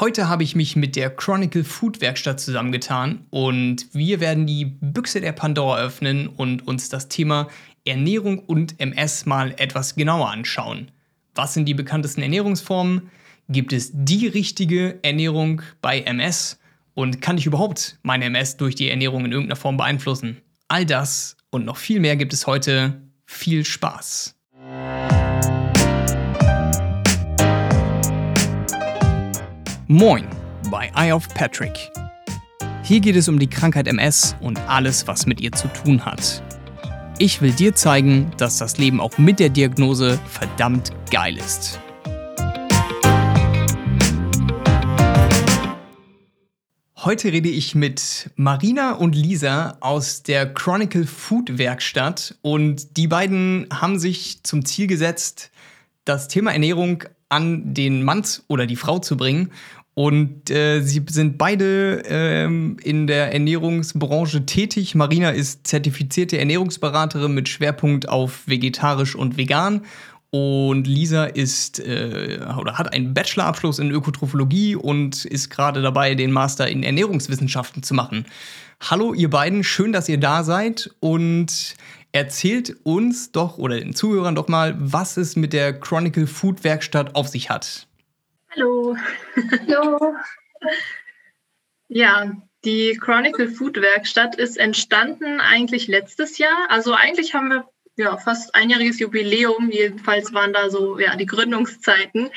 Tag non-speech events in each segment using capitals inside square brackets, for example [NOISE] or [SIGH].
Heute habe ich mich mit der Chronicle Food Werkstatt zusammengetan und wir werden die Büchse der Pandora öffnen und uns das Thema Ernährung und MS mal etwas genauer anschauen. Was sind die bekanntesten Ernährungsformen? Gibt es die richtige Ernährung bei MS? Und kann ich überhaupt meine MS durch die Ernährung in irgendeiner Form beeinflussen? All das und noch viel mehr gibt es heute. Viel Spaß! Moin bei Eye of Patrick. Hier geht es um die Krankheit MS und alles, was mit ihr zu tun hat. Ich will dir zeigen, dass das Leben auch mit der Diagnose verdammt geil ist. Heute rede ich mit Marina und Lisa aus der Chronicle Food Werkstatt und die beiden haben sich zum Ziel gesetzt, das Thema Ernährung an den Mann oder die Frau zu bringen. Und äh, sie sind beide ähm, in der Ernährungsbranche tätig. Marina ist zertifizierte Ernährungsberaterin mit Schwerpunkt auf vegetarisch und vegan. Und Lisa ist äh, oder hat einen Bachelorabschluss in Ökotrophologie und ist gerade dabei, den Master in Ernährungswissenschaften zu machen. Hallo, ihr beiden, schön, dass ihr da seid und erzählt uns doch oder den Zuhörern doch mal, was es mit der Chronicle Food Werkstatt auf sich hat. Hallo. Hallo. [LAUGHS] ja, die Chronicle Food Werkstatt ist entstanden eigentlich letztes Jahr. Also eigentlich haben wir ja fast einjähriges Jubiläum. Jedenfalls waren da so ja die Gründungszeiten.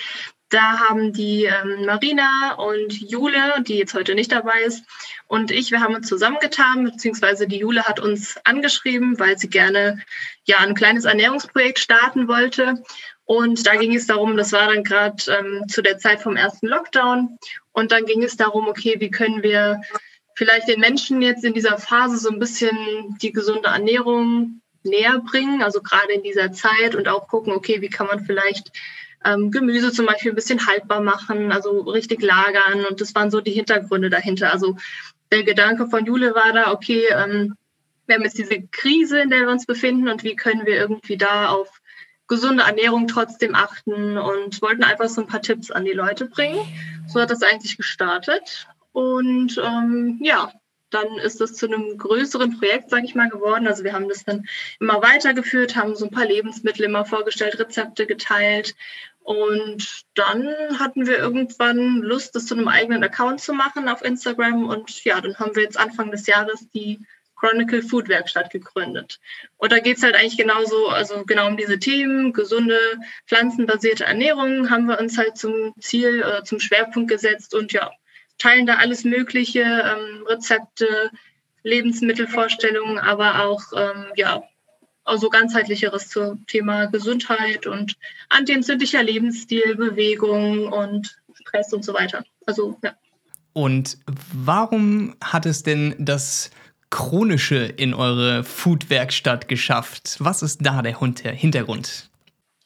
Da haben die ähm, Marina und Jule, die jetzt heute nicht dabei ist, und ich, wir haben uns zusammengetan, beziehungsweise die Jule hat uns angeschrieben, weil sie gerne ja ein kleines Ernährungsprojekt starten wollte. Und da ging es darum, das war dann gerade ähm, zu der Zeit vom ersten Lockdown. Und dann ging es darum, okay, wie können wir vielleicht den Menschen jetzt in dieser Phase so ein bisschen die gesunde Ernährung näher bringen, also gerade in dieser Zeit und auch gucken, okay, wie kann man vielleicht ähm, Gemüse zum Beispiel ein bisschen haltbar machen, also richtig lagern. Und das waren so die Hintergründe dahinter. Also der Gedanke von Jule war da, okay, ähm, wir haben jetzt diese Krise, in der wir uns befinden und wie können wir irgendwie da auf gesunde Ernährung trotzdem achten und wollten einfach so ein paar Tipps an die Leute bringen. So hat das eigentlich gestartet. Und ähm, ja, dann ist das zu einem größeren Projekt, sage ich mal, geworden. Also wir haben das dann immer weitergeführt, haben so ein paar Lebensmittel immer vorgestellt, Rezepte geteilt. Und dann hatten wir irgendwann Lust, das zu einem eigenen Account zu machen auf Instagram. Und ja, dann haben wir jetzt Anfang des Jahres die Chronicle Food Werkstatt gegründet. Und da geht es halt eigentlich genauso, also genau um diese Themen, gesunde, pflanzenbasierte Ernährung haben wir uns halt zum Ziel oder zum Schwerpunkt gesetzt und ja, teilen da alles Mögliche, ähm, Rezepte, Lebensmittelvorstellungen, aber auch ähm, ja, also ganzheitlicheres zum Thema Gesundheit und antientzündlicher Lebensstil, Bewegung und Stress und so weiter. Also ja. Und warum hat es denn das Chronische in eure Food-Werkstatt geschafft? Was ist da der Hintergrund?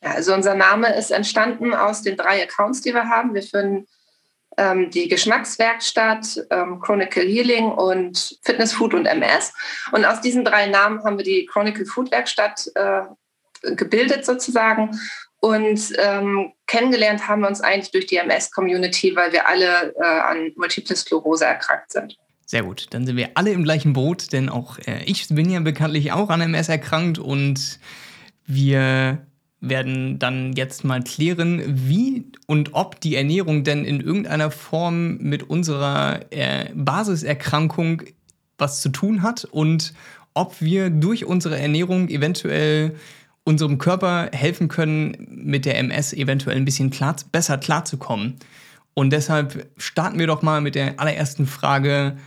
Ja, also unser Name ist entstanden aus den drei Accounts, die wir haben. Wir führen ähm, die Geschmackswerkstatt, ähm, Chronicle Healing und Fitness Food und MS. Und aus diesen drei Namen haben wir die Chronicle Food Werkstatt äh, gebildet sozusagen. Und ähm, kennengelernt haben wir uns eigentlich durch die MS-Community, weil wir alle äh, an Multiple Sklerose erkrankt sind. Sehr gut, dann sind wir alle im gleichen Boot, denn auch äh, ich bin ja bekanntlich auch an MS erkrankt und wir werden dann jetzt mal klären, wie und ob die Ernährung denn in irgendeiner Form mit unserer äh, Basiserkrankung was zu tun hat und ob wir durch unsere Ernährung eventuell unserem Körper helfen können, mit der MS eventuell ein bisschen klar, besser klarzukommen. Und deshalb starten wir doch mal mit der allerersten Frage,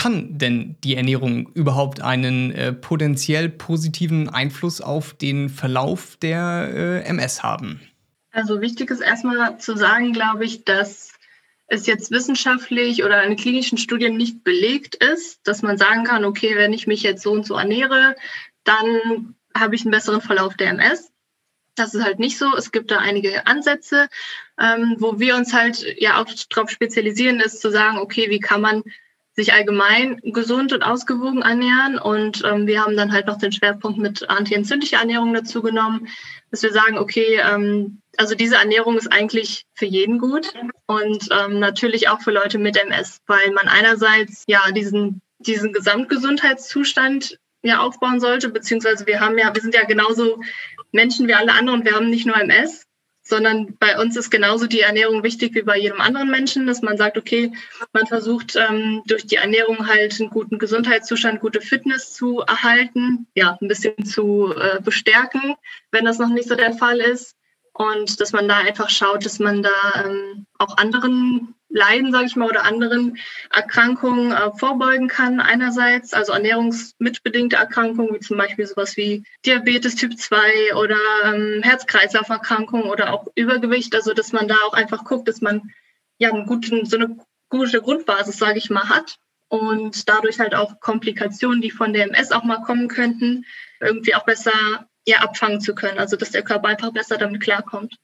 kann denn die Ernährung überhaupt einen äh, potenziell positiven Einfluss auf den Verlauf der äh, MS haben? Also wichtig ist erstmal zu sagen, glaube ich, dass es jetzt wissenschaftlich oder in klinischen Studien nicht belegt ist, dass man sagen kann, okay, wenn ich mich jetzt so und so ernähre, dann habe ich einen besseren Verlauf der MS. Das ist halt nicht so. Es gibt da einige Ansätze, ähm, wo wir uns halt ja auch darauf spezialisieren, ist zu sagen, okay, wie kann man sich allgemein gesund und ausgewogen ernähren. Und ähm, wir haben dann halt noch den Schwerpunkt mit antientzündlicher Ernährung dazu genommen, dass wir sagen, okay, ähm, also diese Ernährung ist eigentlich für jeden gut und ähm, natürlich auch für Leute mit MS, weil man einerseits ja diesen, diesen Gesamtgesundheitszustand ja aufbauen sollte, beziehungsweise wir haben ja, wir sind ja genauso Menschen wie alle anderen, wir haben nicht nur MS, sondern bei uns ist genauso die Ernährung wichtig wie bei jedem anderen Menschen, dass man sagt, okay, man versucht ähm, durch die Ernährung halt einen guten Gesundheitszustand, gute Fitness zu erhalten, ja, ein bisschen zu äh, bestärken, wenn das noch nicht so der Fall ist. Und dass man da einfach schaut, dass man da ähm, auch anderen Leiden, sage ich mal, oder anderen Erkrankungen äh, vorbeugen kann einerseits, also ernährungsmitbedingte Erkrankungen, wie zum Beispiel sowas wie Diabetes Typ 2 oder ähm, Herz-Kreislauf-Erkrankungen oder auch Übergewicht, also dass man da auch einfach guckt, dass man ja einen guten, so eine gute Grundbasis, sage ich mal, hat und dadurch halt auch Komplikationen, die von der MS auch mal kommen könnten, irgendwie auch besser ja, abfangen zu können, also dass der Körper einfach besser damit klarkommt.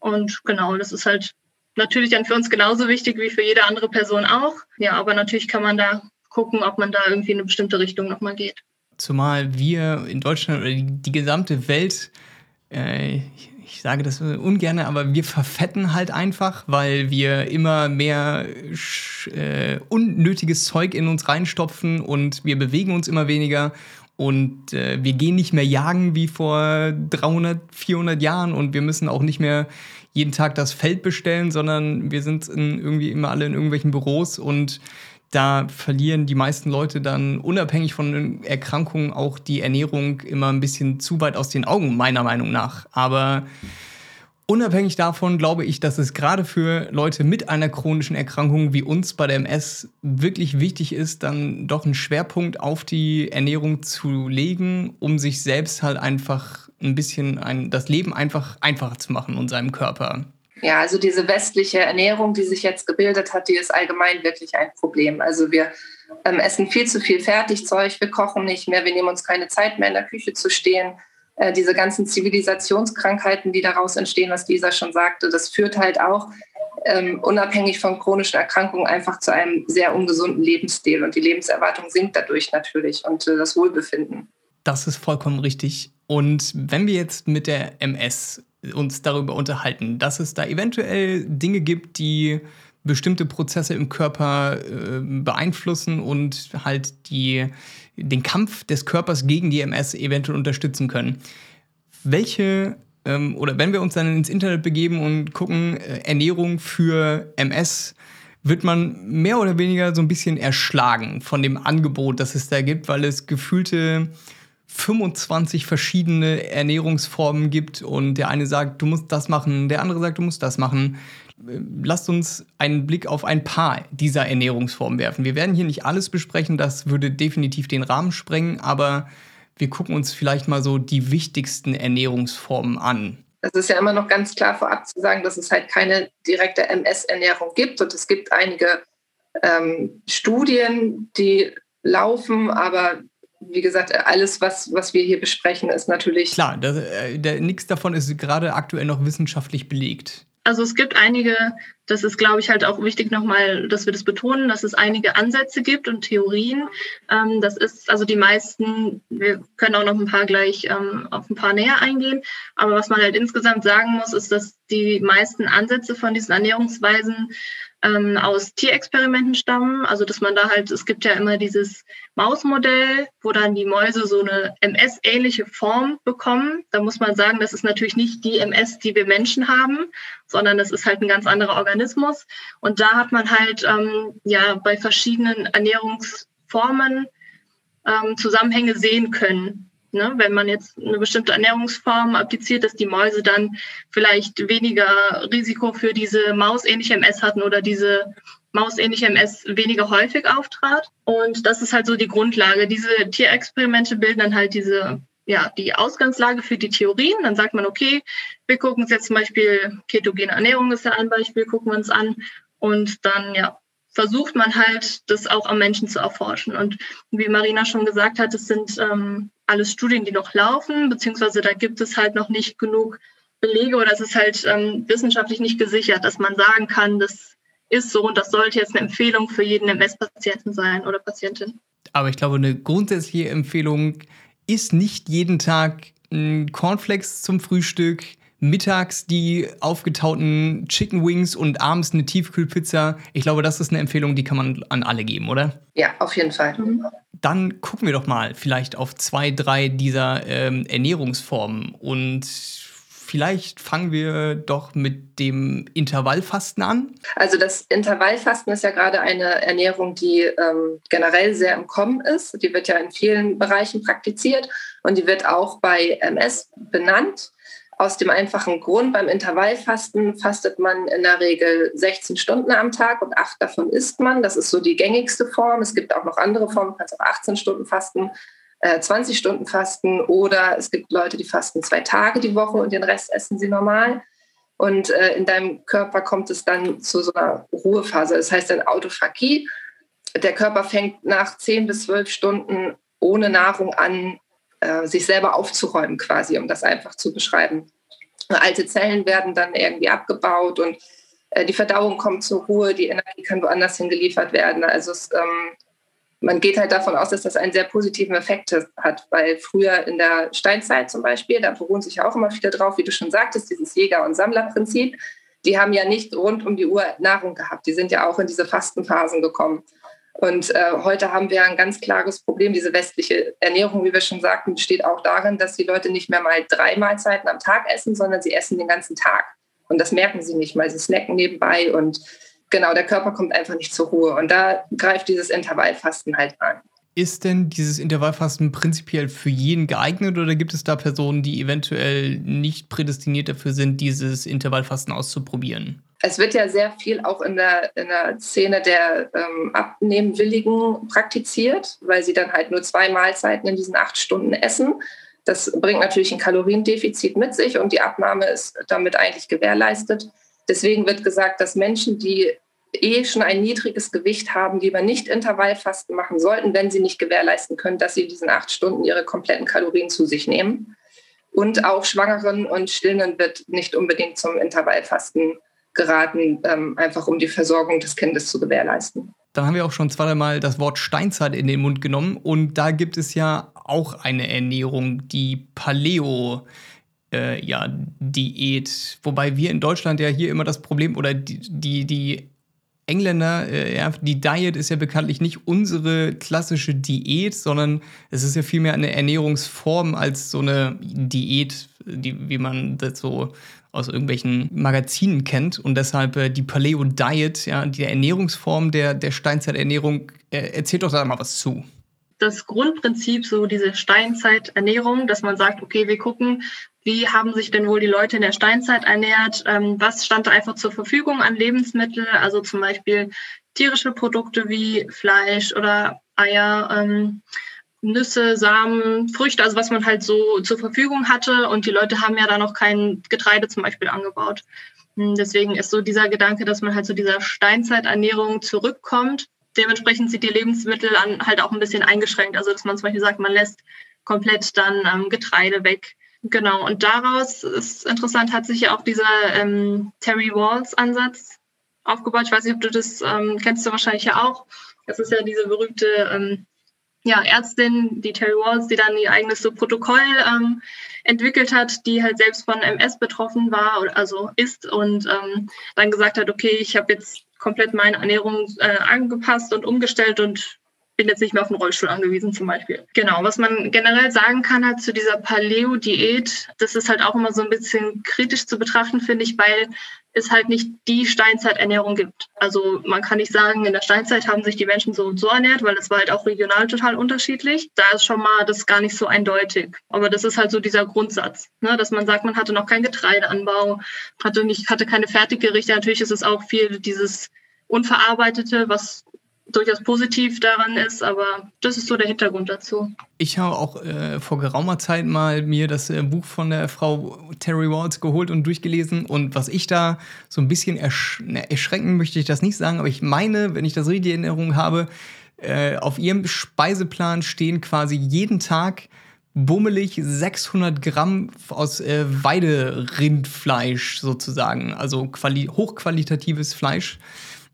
Und genau, das ist halt natürlich dann für uns genauso wichtig wie für jede andere Person auch. Ja, aber natürlich kann man da gucken, ob man da irgendwie in eine bestimmte Richtung nochmal geht. Zumal wir in Deutschland oder die, gesamte Welt, äh, ich sage das ungern, aber wir verfetten halt einfach, weil wir immer mehr äh, unnötiges Zeug in uns reinstopfen und wir bewegen uns immer weniger und äh, wir gehen nicht mehr jagen wie vor 300, 400 Jahren und wir müssen auch nicht mehr jeden Tag das Feld bestellen, sondern wir sind in, irgendwie immer alle in irgendwelchen Büros und da verlieren die meisten Leute dann unabhängig von Erkrankungen auch die Ernährung immer ein bisschen zu weit aus den Augen, meiner Meinung nach. Aber Unabhängig davon glaube ich, dass es gerade für Leute mit einer chronischen Erkrankung wie uns bei der MS wirklich wichtig ist, dann doch einen Schwerpunkt auf die Ernährung zu legen, um sich selbst halt einfach ein bisschen ein, das Leben einfach einfacher zu machen und seinem Körper. Ja, also diese westliche Ernährung, die sich jetzt gebildet hat, die ist allgemein wirklich ein Problem. Also wir ähm, essen viel zu viel Fertigzeug, wir kochen nicht mehr, wir nehmen uns keine Zeit mehr in der Küche zu stehen. Äh, diese ganzen Zivilisationskrankheiten, die daraus entstehen, was Lisa schon sagte, das führt halt auch ähm, unabhängig von chronischen Erkrankungen einfach zu einem sehr ungesunden Lebensstil. Und die Lebenserwartung sinkt dadurch natürlich und äh, das Wohlbefinden. Das ist vollkommen richtig. Und wenn wir jetzt mit der MS uns darüber unterhalten, dass es da eventuell Dinge gibt, die bestimmte Prozesse im Körper äh, beeinflussen und halt die, den Kampf des Körpers gegen die MS eventuell unterstützen können. Welche, ähm, oder wenn wir uns dann ins Internet begeben und gucken, äh, Ernährung für MS, wird man mehr oder weniger so ein bisschen erschlagen von dem Angebot, das es da gibt, weil es gefühlte 25 verschiedene Ernährungsformen gibt und der eine sagt, du musst das machen, der andere sagt, du musst das machen lasst uns einen Blick auf ein paar dieser Ernährungsformen werfen. Wir werden hier nicht alles besprechen, das würde definitiv den Rahmen sprengen, aber wir gucken uns vielleicht mal so die wichtigsten Ernährungsformen an. Es ist ja immer noch ganz klar vorab zu sagen, dass es halt keine direkte MS-Ernährung gibt und es gibt einige ähm, Studien, die laufen, aber wie gesagt, alles, was, was wir hier besprechen, ist natürlich. Klar, äh, nichts davon ist gerade aktuell noch wissenschaftlich belegt. Also es gibt einige, das ist, glaube ich, halt auch wichtig nochmal, dass wir das betonen, dass es einige Ansätze gibt und Theorien. Ähm, das ist also die meisten, wir können auch noch ein paar gleich ähm, auf ein paar näher eingehen. Aber was man halt insgesamt sagen muss, ist, dass die meisten Ansätze von diesen Ernährungsweisen ähm, aus Tierexperimenten stammen. Also dass man da halt, es gibt ja immer dieses Mausmodell, wo dann die Mäuse so eine MS-ähnliche Form bekommen. Da muss man sagen, das ist natürlich nicht die MS, die wir Menschen haben, sondern das ist halt ein ganz anderer Organismus. Und da hat man halt ähm, ja bei verschiedenen Ernährungsformen ähm, Zusammenhänge sehen können. Ne? Wenn man jetzt eine bestimmte Ernährungsform appliziert, dass die Mäuse dann vielleicht weniger Risiko für diese mausähnliche MS hatten oder diese mausähnliche MS weniger häufig auftrat. Und das ist halt so die Grundlage. Diese Tierexperimente bilden dann halt diese, ja, die Ausgangslage für die Theorien. Dann sagt man, okay, wir gucken uns jetzt zum Beispiel ketogene Ernährung ist ja ein Beispiel, gucken wir uns an. Und dann, ja, versucht man halt, das auch am Menschen zu erforschen. Und wie Marina schon gesagt hat, es sind ähm, alles Studien, die noch laufen, beziehungsweise da gibt es halt noch nicht genug Belege oder es ist halt ähm, wissenschaftlich nicht gesichert, dass man sagen kann, dass ist so und das sollte jetzt eine Empfehlung für jeden MS-Patienten sein oder Patientin. Aber ich glaube, eine grundsätzliche Empfehlung ist nicht jeden Tag ein Cornflakes zum Frühstück, mittags die aufgetauten Chicken Wings und abends eine Tiefkühlpizza. Ich glaube, das ist eine Empfehlung, die kann man an alle geben, oder? Ja, auf jeden Fall. Mhm. Dann gucken wir doch mal vielleicht auf zwei, drei dieser ähm, Ernährungsformen und Vielleicht fangen wir doch mit dem Intervallfasten an. Also das Intervallfasten ist ja gerade eine Ernährung, die ähm, generell sehr im Kommen ist. Die wird ja in vielen Bereichen praktiziert und die wird auch bei MS benannt. Aus dem einfachen Grund, beim Intervallfasten fastet man in der Regel 16 Stunden am Tag und acht davon isst man. Das ist so die gängigste Form. Es gibt auch noch andere Formen, man kann auch 18 Stunden fasten. 20 äh, Stunden fasten oder es gibt Leute, die fasten zwei Tage die Woche und den Rest essen sie normal. Und äh, in deinem Körper kommt es dann zu so einer Ruhephase. Das heißt dann Autophagie. Der Körper fängt nach 10 bis 12 Stunden ohne Nahrung an, äh, sich selber aufzuräumen quasi, um das einfach zu beschreiben. Alte Zellen werden dann irgendwie abgebaut und äh, die Verdauung kommt zur Ruhe, die Energie kann woanders hingeliefert werden. Also es ähm, man geht halt davon aus, dass das einen sehr positiven Effekt hat, weil früher in der Steinzeit zum Beispiel, da beruhen sich ja auch immer viele drauf, wie du schon sagtest, dieses Jäger- und Sammlerprinzip, die haben ja nicht rund um die Uhr Nahrung gehabt, die sind ja auch in diese Fastenphasen gekommen. Und äh, heute haben wir ein ganz klares Problem. Diese westliche Ernährung, wie wir schon sagten, besteht auch darin, dass die Leute nicht mehr mal drei Mahlzeiten am Tag essen, sondern sie essen den ganzen Tag. Und das merken sie nicht mal. Sie snacken nebenbei und genau, der Körper kommt einfach nicht zur Ruhe. Und da greift dieses Intervallfasten halt an. Ist denn dieses Intervallfasten prinzipiell für jeden geeignet oder gibt es da Personen, die eventuell nicht prädestiniert dafür sind, dieses Intervallfasten auszuprobieren? Es wird ja sehr viel auch in der, in der Szene der ähm, Abnehmwilligen praktiziert, weil sie dann halt nur zwei Mahlzeiten in diesen acht Stunden essen. Das bringt natürlich ein Kaloriendefizit mit sich und die Abnahme ist damit eigentlich gewährleistet. Deswegen wird gesagt, dass Menschen, die eh schon ein niedriges Gewicht haben, lieber nicht Intervallfasten machen sollten, wenn sie nicht gewährleisten können, dass sie in diesen acht Stunden ihre kompletten Kalorien zu sich nehmen. Und auch Schwangeren und Stillenden wird nicht unbedingt zum Intervallfasten geraten, ähm, einfach um die Versorgung des Kindes zu gewährleisten. Dann haben wir auch schon zweimal das Wort Steinzeit in den Mund genommen und da gibt es ja auch eine Ernährung, die Paleo äh, ja, Diät. Wobei wir in Deutschland ja hier immer das Problem oder die, die, die Engländer, äh, ja, die Diet ist ja bekanntlich nicht unsere klassische Diät, sondern es ist ja vielmehr eine Ernährungsform als so eine Diät, die, wie man das so aus irgendwelchen Magazinen kennt. Und deshalb äh, die Paleo Diet, ja, die Ernährungsform der, der Steinzeiternährung, äh, erzählt doch da mal was zu das Grundprinzip, so diese Steinzeiternährung, dass man sagt, okay, wir gucken, wie haben sich denn wohl die Leute in der Steinzeit ernährt? Ähm, was stand da einfach zur Verfügung an Lebensmitteln? Also zum Beispiel tierische Produkte wie Fleisch oder Eier, ähm, Nüsse, Samen, Früchte, also was man halt so zur Verfügung hatte. Und die Leute haben ja da noch kein Getreide zum Beispiel angebaut. Hm, deswegen ist so dieser Gedanke, dass man halt zu dieser Steinzeiternährung zurückkommt. Dementsprechend sind die Lebensmittel halt auch ein bisschen eingeschränkt. Also dass man zum Beispiel sagt, man lässt komplett dann ähm, Getreide weg Genau, und daraus ist interessant, hat sich ja auch dieser ähm, Terry Walls Ansatz aufgebaut. Ich weiß nicht, ob du das ähm, kennst du wahrscheinlich ja auch. Das ist ja diese berühmte ähm, ja, Ärztin, die Terry Walls, die dann ihr eigenes so Protokoll ähm, entwickelt hat, die halt selbst von MS betroffen war, also ist und ähm, dann gesagt hat, okay, ich habe jetzt komplett meine Ernährung äh, angepasst und umgestellt und bin jetzt nicht mehr auf den Rollstuhl angewiesen zum Beispiel. Genau, was man generell sagen kann halt zu dieser Paleo-Diät, das ist halt auch immer so ein bisschen kritisch zu betrachten, finde ich, weil es halt nicht die Steinzeiternährung gibt. Also man kann nicht sagen, in der Steinzeit haben sich die Menschen so und so ernährt, weil das war halt auch regional total unterschiedlich. Da ist schon mal das gar nicht so eindeutig. Aber das ist halt so dieser Grundsatz, ne? dass man sagt, man hatte noch keinen Getreideanbau, hatte, nicht, hatte keine Fertiggerichte. Natürlich ist es auch viel dieses Unverarbeitete, was durchaus positiv daran ist, aber das ist so der Hintergrund dazu. Ich habe auch äh, vor geraumer Zeit mal mir das äh, Buch von der Frau Terry Walls geholt und durchgelesen und was ich da so ein bisschen ersch ne, erschrecken möchte ich das nicht sagen, aber ich meine, wenn ich das richtig in Erinnerung habe, äh, auf ihrem Speiseplan stehen quasi jeden Tag bummelig 600 Gramm aus äh, Weiderindfleisch sozusagen, also hochqualitatives Fleisch.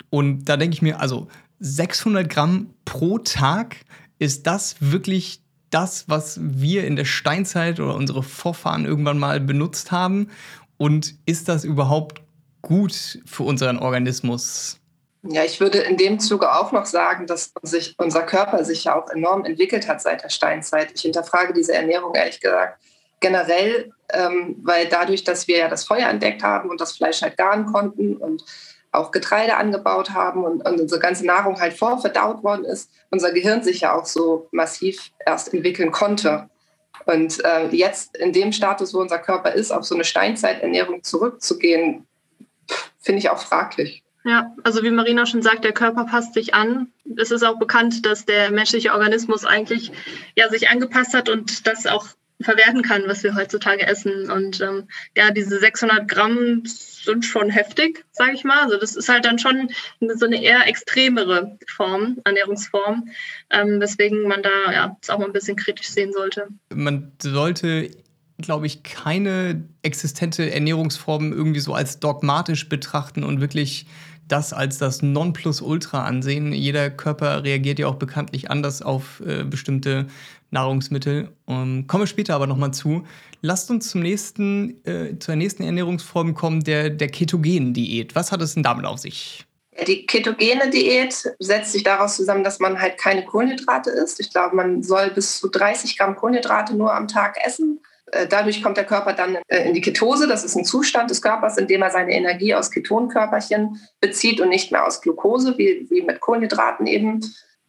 Und da denke ich mir, also 600 Gramm pro Tag, ist das wirklich das, was wir in der Steinzeit oder unsere Vorfahren irgendwann mal benutzt haben? Und ist das überhaupt gut für unseren Organismus? Ja, ich würde in dem Zuge auch noch sagen, dass sich unser Körper sich ja auch enorm entwickelt hat seit der Steinzeit. Ich hinterfrage diese Ernährung ehrlich gesagt generell, ähm, weil dadurch, dass wir ja das Feuer entdeckt haben und das Fleisch halt garen konnten und auch Getreide angebaut haben und, und unsere ganze Nahrung halt vorverdaut worden ist, unser Gehirn sich ja auch so massiv erst entwickeln konnte. Und äh, jetzt in dem Status, wo unser Körper ist, auf so eine Steinzeiternährung zurückzugehen, finde ich auch fraglich. Ja, also wie Marina schon sagt, der Körper passt sich an. Es ist auch bekannt, dass der menschliche Organismus eigentlich ja sich angepasst hat und das auch verwerten kann, was wir heutzutage essen. Und ähm, ja, diese 600 Gramm sind schon heftig, sage ich mal. Also das ist halt dann schon so eine eher extremere Form, Ernährungsform, ähm, weswegen man da ja das auch mal ein bisschen kritisch sehen sollte. Man sollte glaube ich, keine existente Ernährungsform irgendwie so als dogmatisch betrachten und wirklich das als das Nonplusultra ansehen. Jeder Körper reagiert ja auch bekanntlich anders auf äh, bestimmte Nahrungsmittel. Kommen wir später aber nochmal zu. Lasst uns zum nächsten, äh, zur nächsten Ernährungsform kommen, der, der ketogenen Diät. Was hat es denn damit auf sich? Die ketogene Diät setzt sich daraus zusammen, dass man halt keine Kohlenhydrate isst. Ich glaube, man soll bis zu 30 Gramm Kohlenhydrate nur am Tag essen. Äh, dadurch kommt der Körper dann äh, in die Ketose. Das ist ein Zustand des Körpers, in dem er seine Energie aus Ketonkörperchen bezieht und nicht mehr aus Glucose, wie, wie mit Kohlenhydraten eben.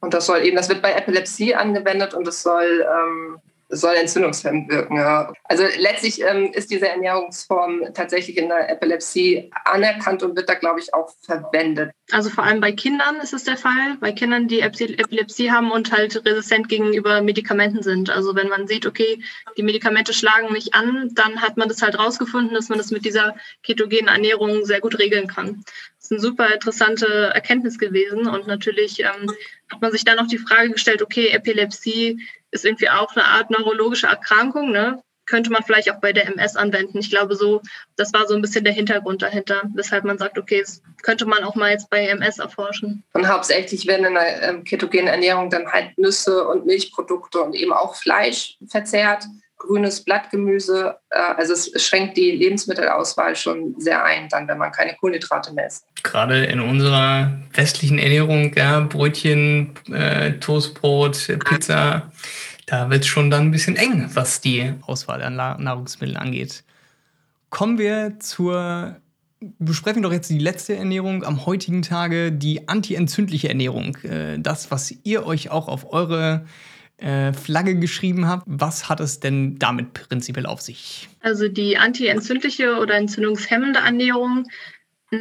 Und das soll eben, das wird bei Epilepsie angewendet und es soll ähm, soll entzündungshemmend wirken. Ja. Also letztlich ähm, ist diese Ernährungsform tatsächlich in der Epilepsie anerkannt und wird da, glaube ich, auch verwendet. Also vor allem bei Kindern ist es der Fall, bei Kindern, die Epilepsie haben und halt resistent gegenüber Medikamenten sind. Also wenn man sieht, okay, die Medikamente schlagen nicht an, dann hat man das halt rausgefunden, dass man das mit dieser ketogenen Ernährung sehr gut regeln kann. Das ist eine super interessante Erkenntnis gewesen und natürlich ähm, hat man sich dann noch die Frage gestellt, okay, Epilepsie ist irgendwie auch eine Art neurologische Erkrankung, ne? Könnte man vielleicht auch bei der MS anwenden. Ich glaube, so, das war so ein bisschen der Hintergrund dahinter, weshalb man sagt, okay, das könnte man auch mal jetzt bei MS erforschen. Und hauptsächlich werden in der ähm, ketogenen Ernährung dann halt Nüsse und Milchprodukte und eben auch Fleisch verzehrt grünes Blattgemüse. Äh, also es schränkt die Lebensmittelauswahl schon sehr ein, dann, wenn man keine Kohlenhydrate mehr isst. Gerade in unserer westlichen Ernährung, ja, Brötchen, äh, Toastbrot, Pizza, da wird es schon dann ein bisschen eng, was die Auswahl an Nahrungsmitteln angeht. Kommen wir zur besprechen doch jetzt die letzte Ernährung am heutigen Tage, die antientzündliche Ernährung. Äh, das, was ihr euch auch auf eure äh, Flagge geschrieben habt. Was hat es denn damit prinzipiell auf sich? Also die antientzündliche oder entzündungshemmende Ernährung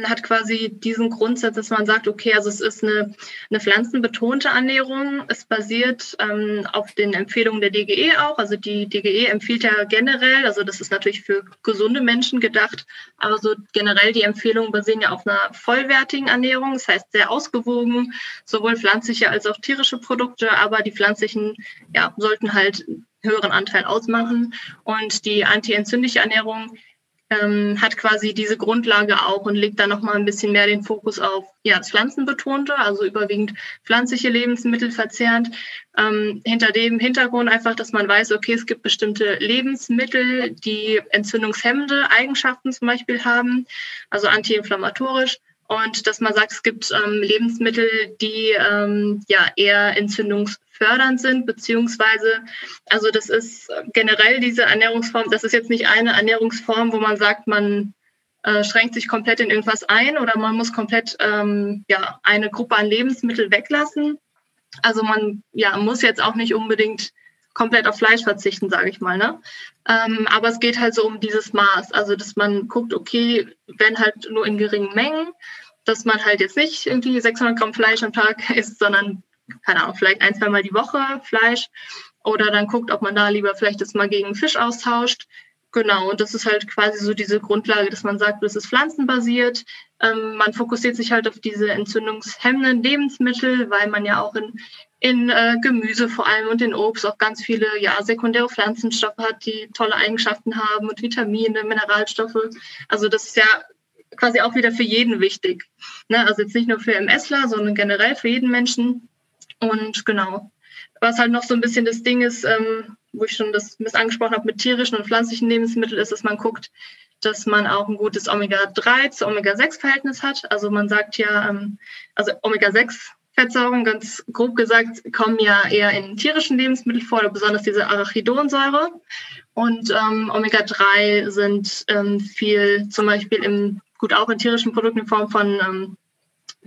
hat quasi diesen Grundsatz, dass man sagt, okay, also es ist eine, eine pflanzenbetonte Ernährung. Es basiert ähm, auf den Empfehlungen der DGE auch. Also die DGE empfiehlt ja generell, also das ist natürlich für gesunde Menschen gedacht, aber so generell die Empfehlungen basieren ja auf einer vollwertigen Ernährung. Das heißt sehr ausgewogen, sowohl pflanzliche als auch tierische Produkte, aber die pflanzlichen ja, sollten halt höheren Anteil ausmachen. Und die antientzündliche Ernährung ähm, hat quasi diese Grundlage auch und legt da nochmal ein bisschen mehr den Fokus auf ja, Pflanzenbetonte, also überwiegend pflanzliche Lebensmittel verzehrend. Ähm, hinter dem Hintergrund einfach, dass man weiß, okay, es gibt bestimmte Lebensmittel, die entzündungshemmende Eigenschaften zum Beispiel haben, also antiinflammatorisch und dass man sagt, es gibt ähm, Lebensmittel, die ähm, ja eher entzündungsfördernd sind, beziehungsweise, also das ist generell diese Ernährungsform, das ist jetzt nicht eine Ernährungsform, wo man sagt, man äh, schränkt sich komplett in irgendwas ein oder man muss komplett ähm, ja, eine Gruppe an Lebensmitteln weglassen. Also man ja, muss jetzt auch nicht unbedingt komplett auf Fleisch verzichten, sage ich mal. Ne? Ähm, aber es geht halt so um dieses Maß, also dass man guckt, okay, wenn halt nur in geringen Mengen, dass man halt jetzt nicht irgendwie 600 Gramm Fleisch am Tag isst, sondern, keine Ahnung, vielleicht ein, zweimal die Woche Fleisch. Oder dann guckt, ob man da lieber vielleicht das mal gegen Fisch austauscht. Genau, und das ist halt quasi so diese Grundlage, dass man sagt, das ist pflanzenbasiert. Ähm, man fokussiert sich halt auf diese entzündungshemmenden Lebensmittel, weil man ja auch in, in äh, Gemüse vor allem und in Obst auch ganz viele ja, sekundäre Pflanzenstoffe hat, die tolle Eigenschaften haben und Vitamine, Mineralstoffe. Also das ist ja quasi auch wieder für jeden wichtig. Ne? Also jetzt nicht nur für MSler, sondern generell für jeden Menschen. Und genau, was halt noch so ein bisschen das Ding ist, ähm, wo ich schon das Miss angesprochen habe mit tierischen und pflanzlichen Lebensmitteln, ist, dass man guckt, dass man auch ein gutes Omega-3 zu Omega-6-Verhältnis hat. Also man sagt ja, ähm, also Omega-6-Fettsäuren, ganz grob gesagt, kommen ja eher in tierischen Lebensmitteln vor, besonders diese Arachidonsäure. Und ähm, Omega-3 sind ähm, viel zum Beispiel im, gut auch in tierischen Produkten in Form von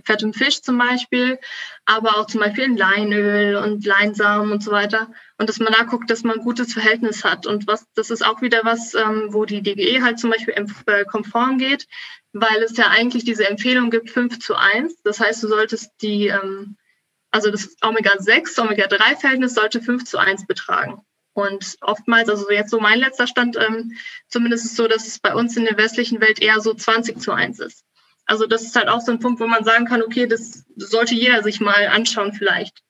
ähm, fettem Fisch zum Beispiel, aber auch zum Beispiel in Leinöl und Leinsamen und so weiter. Und dass man da guckt, dass man ein gutes Verhältnis hat. Und was, das ist auch wieder was, ähm, wo die DGE halt zum Beispiel äh, konform geht, weil es ja eigentlich diese Empfehlung gibt 5 zu 1. Das heißt, du solltest die, ähm, also das Omega-6, Omega-3-Verhältnis sollte 5 zu 1 betragen. Und oftmals, also jetzt so mein letzter Stand, ähm, zumindest ist es so, dass es bei uns in der westlichen Welt eher so 20 zu 1 ist. Also das ist halt auch so ein Punkt, wo man sagen kann, okay, das sollte jeder sich mal anschauen vielleicht.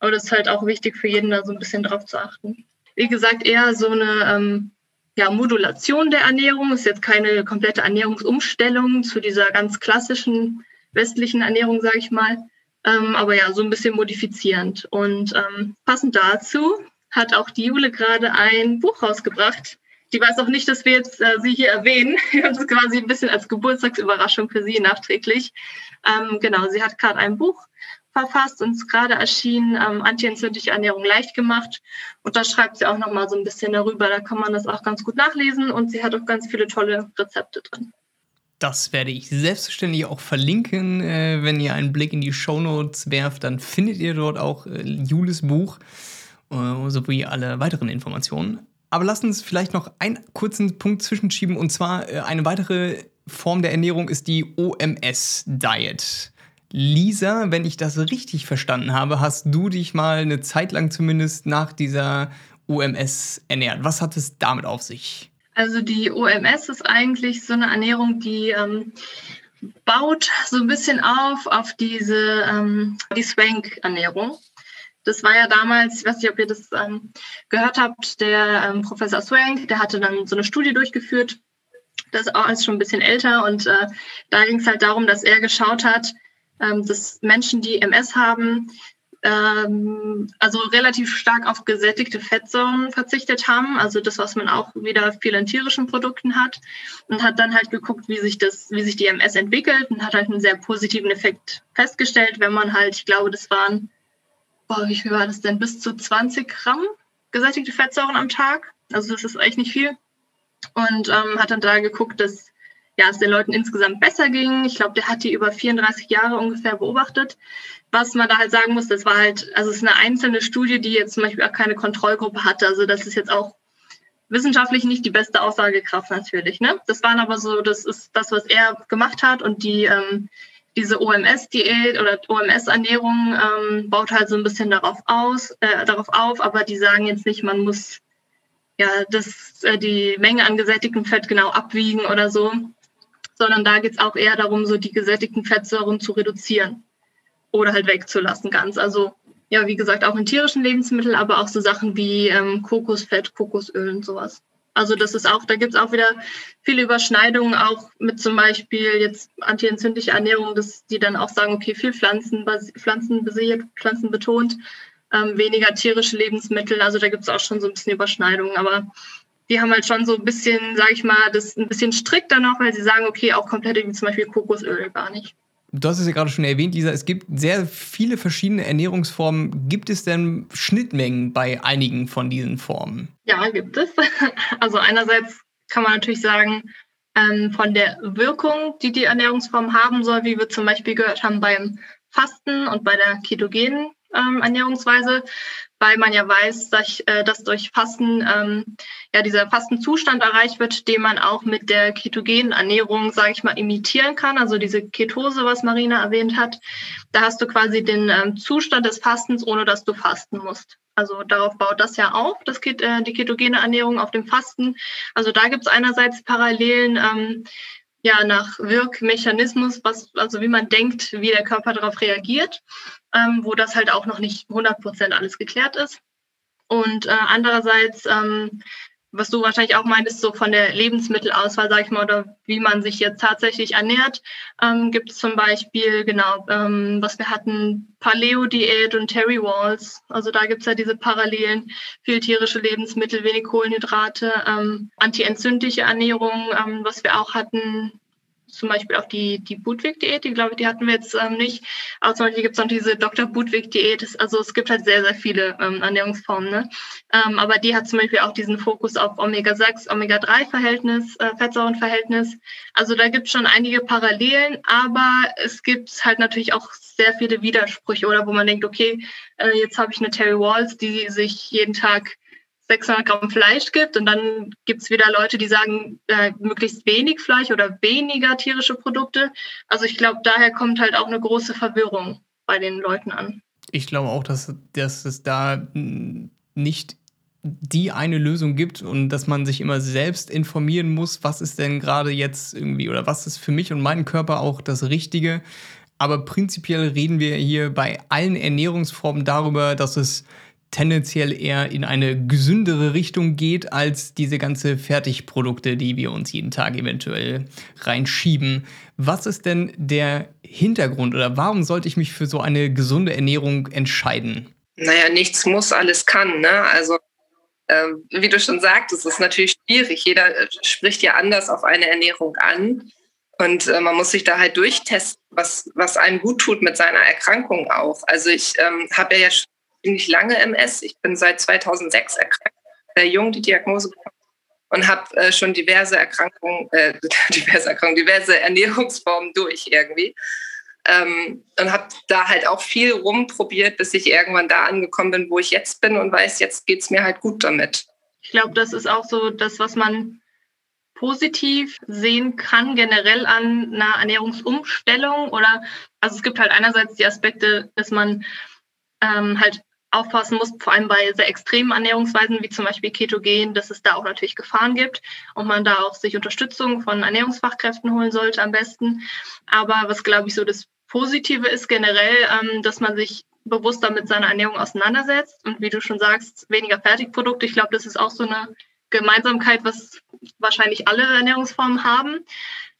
Aber das ist halt auch wichtig für jeden, da so ein bisschen drauf zu achten. Wie gesagt, eher so eine ähm, ja, Modulation der Ernährung. Ist jetzt keine komplette Ernährungsumstellung zu dieser ganz klassischen westlichen Ernährung, sage ich mal. Ähm, aber ja, so ein bisschen modifizierend. Und ähm, passend dazu hat auch die Jule gerade ein Buch rausgebracht, die weiß auch nicht, dass wir jetzt äh, sie hier erwähnen. [LAUGHS] Wir haben das quasi ein bisschen als Geburtstagsüberraschung für sie nachträglich. Ähm, genau, sie hat gerade ein Buch verfasst und ist gerade erschienen, ähm, Antientzündliche Ernährung leicht gemacht. Und da schreibt sie auch nochmal so ein bisschen darüber. Da kann man das auch ganz gut nachlesen und sie hat auch ganz viele tolle Rezepte drin. Das werde ich selbstverständlich auch verlinken. Äh, wenn ihr einen Blick in die Shownotes werft, dann findet ihr dort auch äh, Jules Buch äh, sowie alle weiteren Informationen. Aber lasst uns vielleicht noch einen kurzen Punkt zwischenschieben. Und zwar äh, eine weitere Form der Ernährung ist die OMS-Diet. Lisa, wenn ich das richtig verstanden habe, hast du dich mal eine Zeit lang zumindest nach dieser OMS ernährt. Was hat es damit auf sich? Also die OMS ist eigentlich so eine Ernährung, die ähm, baut so ein bisschen auf auf diese ähm, die Swank-Ernährung. Das war ja damals, ich weiß nicht, ob ihr das ähm, gehört habt, der ähm, Professor Swank, der hatte dann so eine Studie durchgeführt. Das ist auch schon ein bisschen älter und äh, da ging es halt darum, dass er geschaut hat, ähm, dass Menschen, die MS haben, ähm, also relativ stark auf gesättigte Fettsäuren verzichtet haben, also das, was man auch wieder viel in tierischen Produkten hat, und hat dann halt geguckt, wie sich das, wie sich die MS entwickelt und hat halt einen sehr positiven Effekt festgestellt, wenn man halt, ich glaube, das waren boah, wie viel war das denn? Bis zu 20 Gramm gesättigte Fettsäuren am Tag. Also das ist echt nicht viel. Und ähm, hat dann da geguckt, dass ja, es den Leuten insgesamt besser ging. Ich glaube, der hat die über 34 Jahre ungefähr beobachtet. Was man da halt sagen muss, das war halt, also es ist eine einzelne Studie, die jetzt zum Beispiel auch keine Kontrollgruppe hatte. Also das ist jetzt auch wissenschaftlich nicht die beste Aussagekraft natürlich. Ne? Das waren aber so, das ist das, was er gemacht hat und die ähm, diese OMS-Diät oder OMS-Ernährung ähm, baut halt so ein bisschen darauf aus, äh, darauf auf, aber die sagen jetzt nicht, man muss ja das, äh, die Menge an gesättigtem Fett genau abwiegen oder so, sondern da geht es auch eher darum, so die gesättigten Fettsäuren zu reduzieren oder halt wegzulassen ganz. Also ja, wie gesagt, auch in tierischen Lebensmitteln, aber auch so Sachen wie ähm, Kokosfett, Kokosöl und sowas. Also das ist auch, da gibt es auch wieder viele Überschneidungen, auch mit zum Beispiel jetzt antientzündliche Ernährung, dass die dann auch sagen, okay, viel Pflanzen, pflanzenbasiert, pflanzenbetont, ähm, weniger tierische Lebensmittel. Also da gibt es auch schon so ein bisschen Überschneidungen. Aber die haben halt schon so ein bisschen, sage ich mal, das ein bisschen strikter noch, weil sie sagen, okay, auch komplett wie zum Beispiel Kokosöl gar nicht. Du hast es ja gerade schon erwähnt, Lisa, es gibt sehr viele verschiedene Ernährungsformen. Gibt es denn Schnittmengen bei einigen von diesen Formen? Ja, gibt es. [LAUGHS] Also einerseits kann man natürlich sagen, ähm, von der Wirkung, die die Ernährungsform haben soll, wie wir zum Beispiel gehört haben beim Fasten und bei der ketogenen ähm, Ernährungsweise, weil man ja weiß, dass, äh, dass durch Fasten ähm, ja dieser Fastenzustand erreicht wird, den man auch mit der ketogenen Ernährung, sage ich mal, imitieren kann. Also diese Ketose, was Marina erwähnt hat, da hast du quasi den ähm, Zustand des Fastens, ohne dass du fasten musst. Also darauf baut das ja auf, das geht, äh, die ketogene Ernährung auf dem Fasten. Also da gibt es einerseits Parallelen. Ähm, ja, nach Wirkmechanismus, was, also wie man denkt, wie der Körper darauf reagiert, ähm, wo das halt auch noch nicht 100 Prozent alles geklärt ist. Und äh, andererseits ähm, was du wahrscheinlich auch meintest, so von der Lebensmittelauswahl, sag ich mal, oder wie man sich jetzt tatsächlich ernährt, ähm, gibt es zum Beispiel, genau, ähm, was wir hatten, Paleo-Diät und Terry Walls. Also da gibt es ja diese Parallelen, viel tierische Lebensmittel, wenig Kohlenhydrate, ähm, antientzündliche Ernährung, ähm, was wir auch hatten, zum Beispiel auch die, die Budwig-Diät, die glaube ich, die hatten wir jetzt ähm, nicht. Aber zum Beispiel gibt es noch diese Dr. Budwig-Diät. Also es gibt halt sehr, sehr viele ähm, Ernährungsformen. Ne? Ähm, aber die hat zum Beispiel auch diesen Fokus auf Omega-6, Omega-3-Verhältnis, äh, Fettsäurenverhältnis. Also da gibt es schon einige Parallelen, aber es gibt halt natürlich auch sehr viele Widersprüche oder wo man denkt, okay, äh, jetzt habe ich eine Terry Walls, die sich jeden Tag 600 Gramm Fleisch gibt und dann gibt es wieder Leute, die sagen, äh, möglichst wenig Fleisch oder weniger tierische Produkte. Also ich glaube, daher kommt halt auch eine große Verwirrung bei den Leuten an. Ich glaube auch, dass, dass es da nicht die eine Lösung gibt und dass man sich immer selbst informieren muss, was ist denn gerade jetzt irgendwie oder was ist für mich und meinen Körper auch das Richtige. Aber prinzipiell reden wir hier bei allen Ernährungsformen darüber, dass es tendenziell eher in eine gesündere Richtung geht als diese ganze Fertigprodukte, die wir uns jeden Tag eventuell reinschieben. Was ist denn der Hintergrund oder warum sollte ich mich für so eine gesunde Ernährung entscheiden? Naja, nichts muss, alles kann. Ne? Also äh, wie du schon sagtest, ist natürlich schwierig. Jeder äh, spricht ja anders auf eine Ernährung an. Und äh, man muss sich da halt durchtesten, was, was einem gut tut mit seiner Erkrankung auch. Also ich ähm, habe ja jetzt ziemlich lange MS. Ich bin seit 2006 erkrankt, sehr jung die Diagnose bekommen und habe äh, schon diverse Erkrankungen, äh, [LAUGHS] diverse Erkrankungen, diverse Ernährungsformen durch irgendwie. Ähm, und habe da halt auch viel rumprobiert, bis ich irgendwann da angekommen bin, wo ich jetzt bin und weiß, jetzt geht es mir halt gut damit. Ich glaube, das ist auch so das, was man positiv sehen kann, generell an einer Ernährungsumstellung oder also es gibt halt einerseits die Aspekte, dass man ähm, halt aufpassen muss, vor allem bei sehr extremen Ernährungsweisen wie zum Beispiel Ketogen, dass es da auch natürlich Gefahren gibt und man da auch sich Unterstützung von Ernährungsfachkräften holen sollte am besten. Aber was glaube ich so das Positive ist generell, ähm, dass man sich bewusster mit seiner Ernährung auseinandersetzt und wie du schon sagst, weniger Fertigprodukte. Ich glaube, das ist auch so eine Gemeinsamkeit, was wahrscheinlich alle Ernährungsformen haben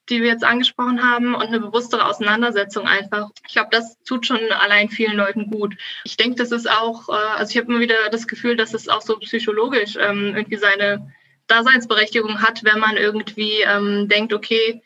die wir jetzt angesprochen haben und eine bewusstere Auseinandersetzung einfach. Ich glaube, das tut schon allein vielen Leuten gut. Ich denke, das ist auch, äh, also ich habe immer wieder das Gefühl, dass es auch so psychologisch ähm, irgendwie seine Daseinsberechtigung hat, wenn man irgendwie ähm, denkt, okay,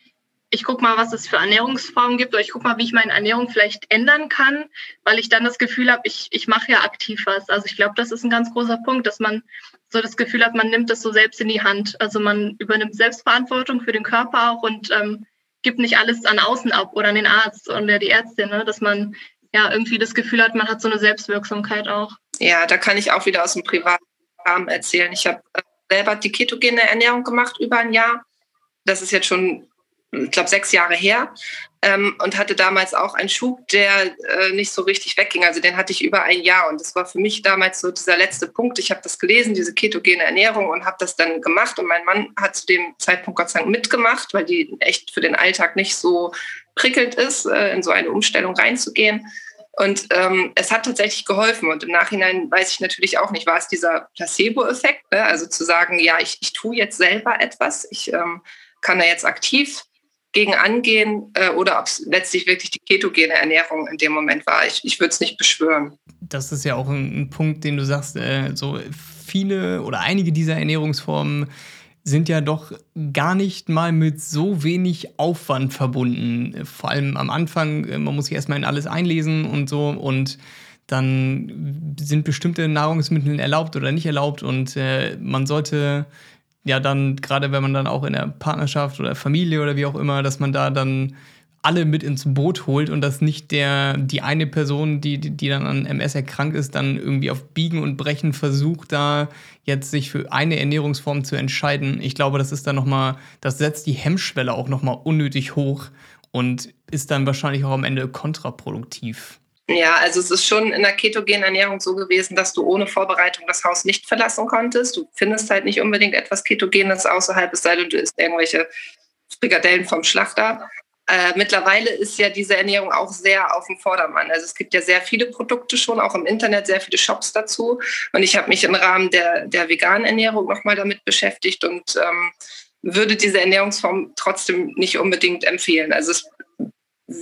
ich gucke mal, was es für Ernährungsformen gibt oder ich gucke mal, wie ich meine Ernährung vielleicht ändern kann, weil ich dann das Gefühl habe, ich, ich mache ja aktiv was. Also ich glaube, das ist ein ganz großer Punkt, dass man so das Gefühl hat, man nimmt das so selbst in die Hand. Also man übernimmt Selbstverantwortung für den Körper auch und ähm, gibt nicht alles an außen ab oder an den Arzt oder die Ärztin, ne? dass man ja irgendwie das Gefühl hat, man hat so eine Selbstwirksamkeit auch. Ja, da kann ich auch wieder aus dem privaten Rahmen erzählen. Ich habe äh, selber die ketogene Ernährung gemacht über ein Jahr. Das ist jetzt schon ich glaube, sechs Jahre her ähm, und hatte damals auch einen Schub, der äh, nicht so richtig wegging. Also den hatte ich über ein Jahr und das war für mich damals so dieser letzte Punkt. Ich habe das gelesen, diese ketogene Ernährung und habe das dann gemacht und mein Mann hat zu dem Zeitpunkt Gott sei Dank mitgemacht, weil die echt für den Alltag nicht so prickelnd ist, äh, in so eine Umstellung reinzugehen. Und ähm, es hat tatsächlich geholfen. Und im Nachhinein weiß ich natürlich auch nicht, war es dieser Placebo-Effekt, ne? also zu sagen, ja, ich, ich tue jetzt selber etwas, ich ähm, kann da jetzt aktiv gegen angehen äh, oder ob es letztlich wirklich die ketogene Ernährung in dem Moment war. Ich, ich würde es nicht beschwören. Das ist ja auch ein, ein Punkt, den du sagst, äh, so viele oder einige dieser Ernährungsformen sind ja doch gar nicht mal mit so wenig Aufwand verbunden. Vor allem am Anfang, äh, man muss sich erstmal in alles einlesen und so und dann sind bestimmte Nahrungsmittel erlaubt oder nicht erlaubt und äh, man sollte ja dann, gerade wenn man dann auch in der Partnerschaft oder Familie oder wie auch immer, dass man da dann alle mit ins Boot holt und dass nicht der, die eine Person, die, die dann an MS erkrankt ist, dann irgendwie auf Biegen und Brechen versucht, da jetzt sich für eine Ernährungsform zu entscheiden. Ich glaube, das ist dann nochmal, das setzt die Hemmschwelle auch nochmal unnötig hoch und ist dann wahrscheinlich auch am Ende kontraproduktiv. Ja, also es ist schon in der ketogenen Ernährung so gewesen, dass du ohne Vorbereitung das Haus nicht verlassen konntest. Du findest halt nicht unbedingt etwas Ketogenes außerhalb, es sei denn, du isst irgendwelche Frikadellen vom Schlachter. äh, mittlerweile ist ja diese Ernährung auch sehr auf dem Vordermann. Also es gibt ja sehr viele Produkte schon, auch im Internet sehr viele Shops dazu. Und ich habe mich im Rahmen der, der veganen Ernährung nochmal damit beschäftigt und ähm, würde diese Ernährungsform trotzdem nicht unbedingt empfehlen. Also es,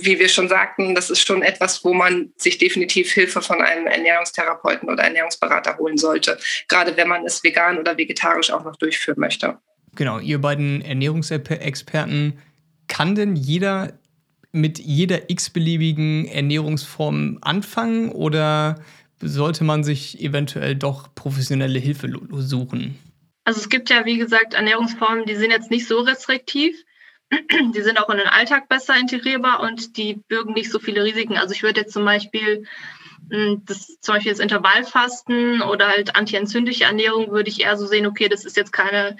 wie wir schon sagten, das ist schon etwas, wo man sich definitiv Hilfe von einem Ernährungstherapeuten oder Ernährungsberater holen sollte, gerade wenn man es vegan oder vegetarisch auch noch durchführen möchte. Genau, ihr beiden Ernährungsexperten kann denn jeder mit jeder x-beliebigen Ernährungsform anfangen oder sollte man sich eventuell doch professionelle Hilfe suchen? Also es gibt ja, wie gesagt, Ernährungsformen, die sind jetzt nicht so restriktiv. Die sind auch in den Alltag besser integrierbar und die bürgen nicht so viele Risiken. Also ich würde jetzt zum Beispiel hm, das, zum Beispiel das Intervallfasten oder halt antientzündliche Ernährung würde ich eher so sehen, okay, das ist jetzt keine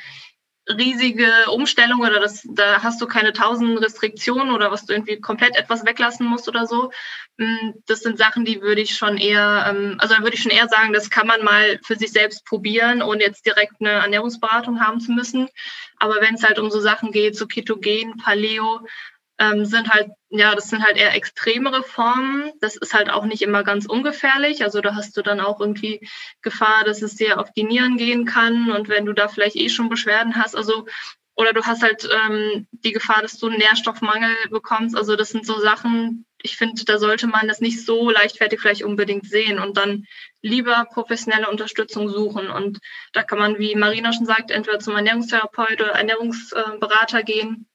riesige Umstellung oder das, da hast du keine tausend Restriktionen oder was du irgendwie komplett etwas weglassen musst oder so. Mm, das sind Sachen, die würde ich schon eher, ähm, also da würde ich schon eher sagen, das kann man mal für sich selbst probieren, ohne jetzt direkt eine Ernährungsberatung haben zu müssen. Aber wenn es halt um so Sachen geht, so Ketogen, Paleo, ähm, sind halt, ja, das sind halt eher extremere Formen. Das ist halt auch nicht immer ganz ungefährlich. Also da hast du dann auch irgendwie Gefahr, dass es dir auf die Nieren gehen kann. Und wenn du da vielleicht eh schon Beschwerden hast, also oder du hast halt ähm, die Gefahr, dass du einen Nährstoffmangel bekommst. Also das sind so Sachen, ich finde, da sollte man das nicht so leichtfertig vielleicht unbedingt sehen und dann lieber professionelle Unterstützung suchen. Und da kann man, wie Marina schon sagt, entweder zum Ernährungstherapeut oder Ernährungsberater gehen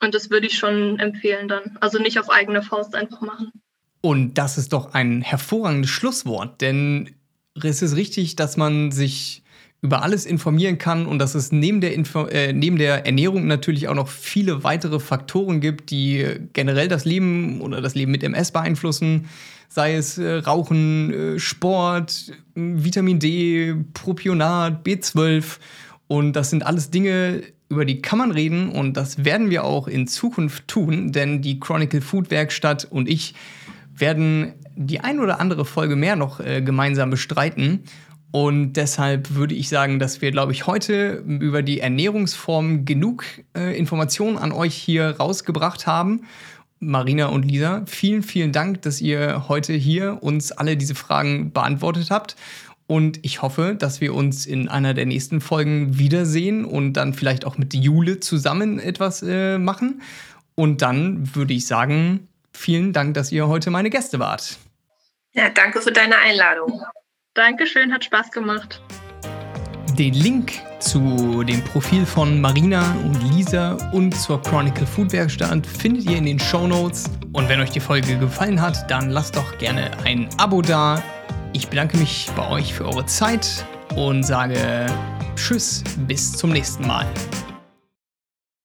und das würde ich schon empfehlen dann. Also nicht auf eigene Faust einfach machen. Und das ist doch ein hervorragendes Schlusswort, denn es ist richtig, dass man sich über alles informieren kann und dass es neben der, Info äh, neben der Ernährung natürlich auch noch viele weitere Faktoren gibt, die generell das Leben oder das Leben mit MS beeinflussen. Sei es äh, Rauchen, äh, Sport, Vitamin D, Propionat, B12. Und das sind alles Dinge, über die kann man reden und das werden wir auch in Zukunft tun, denn die Chronicle Food Werkstatt und ich werden die ein oder andere Folge mehr noch äh, gemeinsam bestreiten. Und deshalb würde ich sagen, dass wir, glaube ich, heute über die Ernährungsform genug äh, Informationen an euch hier rausgebracht haben. Marina und Lisa, vielen, vielen Dank, dass ihr heute hier uns alle diese Fragen beantwortet habt. Und ich hoffe, dass wir uns in einer der nächsten Folgen wiedersehen und dann vielleicht auch mit Jule zusammen etwas äh, machen. Und dann würde ich sagen, vielen Dank, dass ihr heute meine Gäste wart. Ja, danke für deine Einladung. Dankeschön, hat Spaß gemacht. Den Link zu dem Profil von Marina und Lisa und zur Chronicle Food Werkstatt findet ihr in den Show Notes. Und wenn euch die Folge gefallen hat, dann lasst doch gerne ein Abo da ich bedanke mich bei euch für eure Zeit und sage Tschüss, bis zum nächsten Mal.